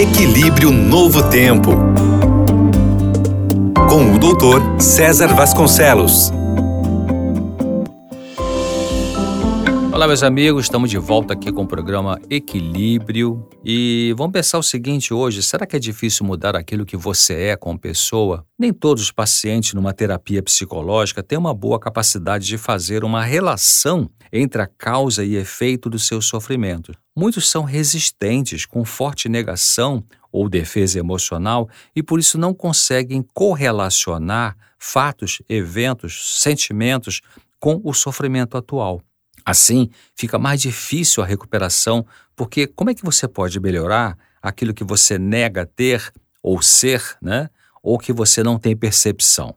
Equilíbrio Novo Tempo. Com o doutor César Vasconcelos. Olá, meus amigos, estamos de volta aqui com o programa Equilíbrio e vamos pensar o seguinte hoje: será que é difícil mudar aquilo que você é como pessoa? Nem todos os pacientes numa terapia psicológica têm uma boa capacidade de fazer uma relação entre a causa e efeito do seu sofrimento. Muitos são resistentes, com forte negação ou defesa emocional e por isso não conseguem correlacionar fatos, eventos, sentimentos com o sofrimento atual. Assim, fica mais difícil a recuperação, porque como é que você pode melhorar aquilo que você nega ter ou ser, né? Ou que você não tem percepção?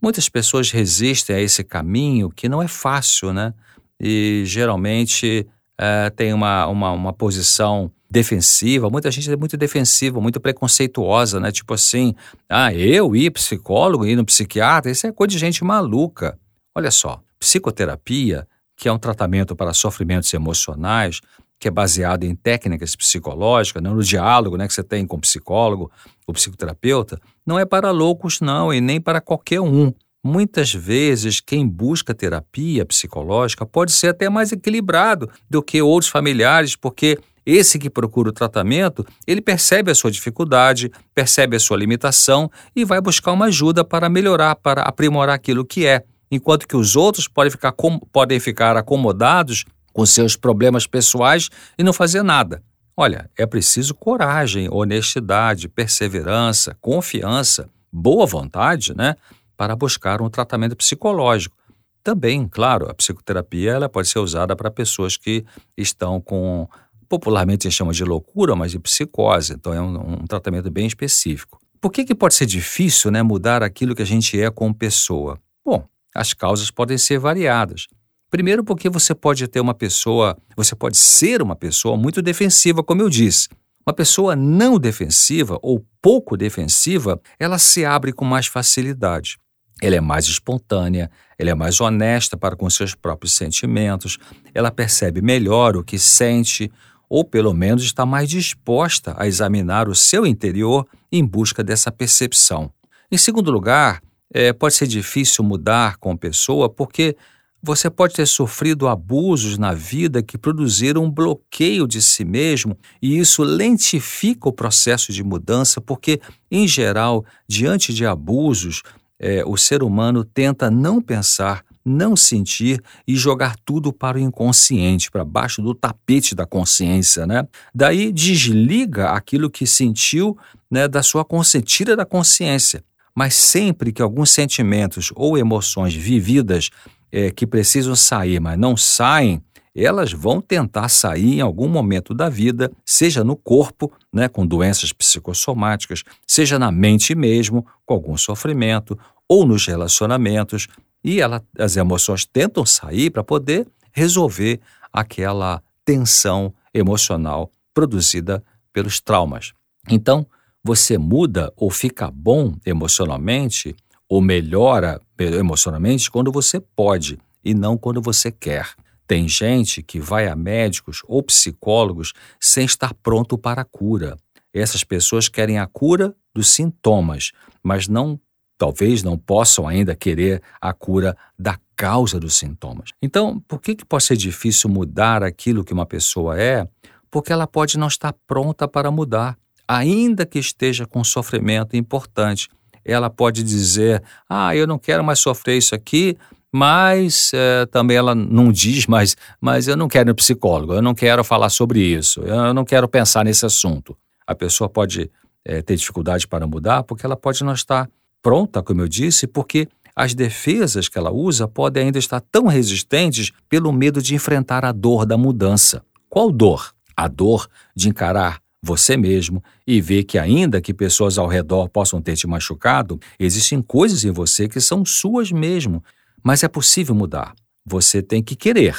Muitas pessoas resistem a esse caminho que não é fácil, né? E geralmente é, tem uma, uma, uma posição defensiva, muita gente é muito defensiva, muito preconceituosa, né? Tipo assim, ah, eu ir psicólogo, ir no psiquiatra, isso é coisa de gente maluca. Olha só, psicoterapia que é um tratamento para sofrimentos emocionais, que é baseado em técnicas psicológicas, né, no diálogo né, que você tem com o psicólogo, o psicoterapeuta, não é para loucos, não, e nem para qualquer um. Muitas vezes, quem busca terapia psicológica pode ser até mais equilibrado do que outros familiares, porque esse que procura o tratamento, ele percebe a sua dificuldade, percebe a sua limitação e vai buscar uma ajuda para melhorar, para aprimorar aquilo que é enquanto que os outros podem ficar, podem ficar acomodados com seus problemas pessoais e não fazer nada. Olha, é preciso coragem, honestidade, perseverança, confiança, boa vontade, né, para buscar um tratamento psicológico. Também, claro, a psicoterapia ela pode ser usada para pessoas que estão com, popularmente gente chama de loucura, mas de psicose. Então é um, um tratamento bem específico. Por que, que pode ser difícil né, mudar aquilo que a gente é como pessoa? Bom, as causas podem ser variadas. Primeiro, porque você pode ter uma pessoa, você pode ser uma pessoa muito defensiva, como eu disse. Uma pessoa não defensiva ou pouco defensiva, ela se abre com mais facilidade. Ela é mais espontânea, ela é mais honesta para com seus próprios sentimentos, ela percebe melhor o que sente, ou pelo menos está mais disposta a examinar o seu interior em busca dessa percepção. Em segundo lugar, é, pode ser difícil mudar com pessoa porque você pode ter sofrido abusos na vida que produziram um bloqueio de si mesmo e isso lentifica o processo de mudança, porque, em geral, diante de abusos, é, o ser humano tenta não pensar, não sentir e jogar tudo para o inconsciente, para baixo do tapete da consciência, né? Daí desliga aquilo que sentiu, né, da sua consciência, tira da consciência. Mas sempre que alguns sentimentos ou emoções vividas é, que precisam sair, mas não saem, elas vão tentar sair em algum momento da vida, seja no corpo, né, com doenças psicossomáticas, seja na mente mesmo, com algum sofrimento, ou nos relacionamentos, e ela, as emoções tentam sair para poder resolver aquela tensão emocional produzida pelos traumas. Então, você muda ou fica bom emocionalmente ou melhora emocionalmente quando você pode e não quando você quer. Tem gente que vai a médicos ou psicólogos sem estar pronto para a cura. Essas pessoas querem a cura dos sintomas, mas não talvez não possam ainda querer a cura da causa dos sintomas. Então, por que, que pode ser difícil mudar aquilo que uma pessoa é? Porque ela pode não estar pronta para mudar ainda que esteja com sofrimento importante, ela pode dizer: Ah, eu não quero mais sofrer isso aqui, mas é, também ela não diz, mas, mas eu não quero ir psicólogo, eu não quero falar sobre isso, eu não quero pensar nesse assunto. A pessoa pode é, ter dificuldade para mudar porque ela pode não estar pronta, como eu disse, porque as defesas que ela usa podem ainda estar tão resistentes pelo medo de enfrentar a dor da mudança. Qual dor? A dor de encarar você mesmo e ver que, ainda que pessoas ao redor possam ter te machucado, existem coisas em você que são suas mesmo. Mas é possível mudar. Você tem que querer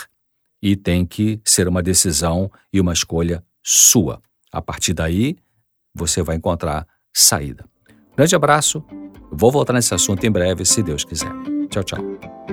e tem que ser uma decisão e uma escolha sua. A partir daí, você vai encontrar saída. Grande abraço. Vou voltar nesse assunto em breve, se Deus quiser. Tchau, tchau.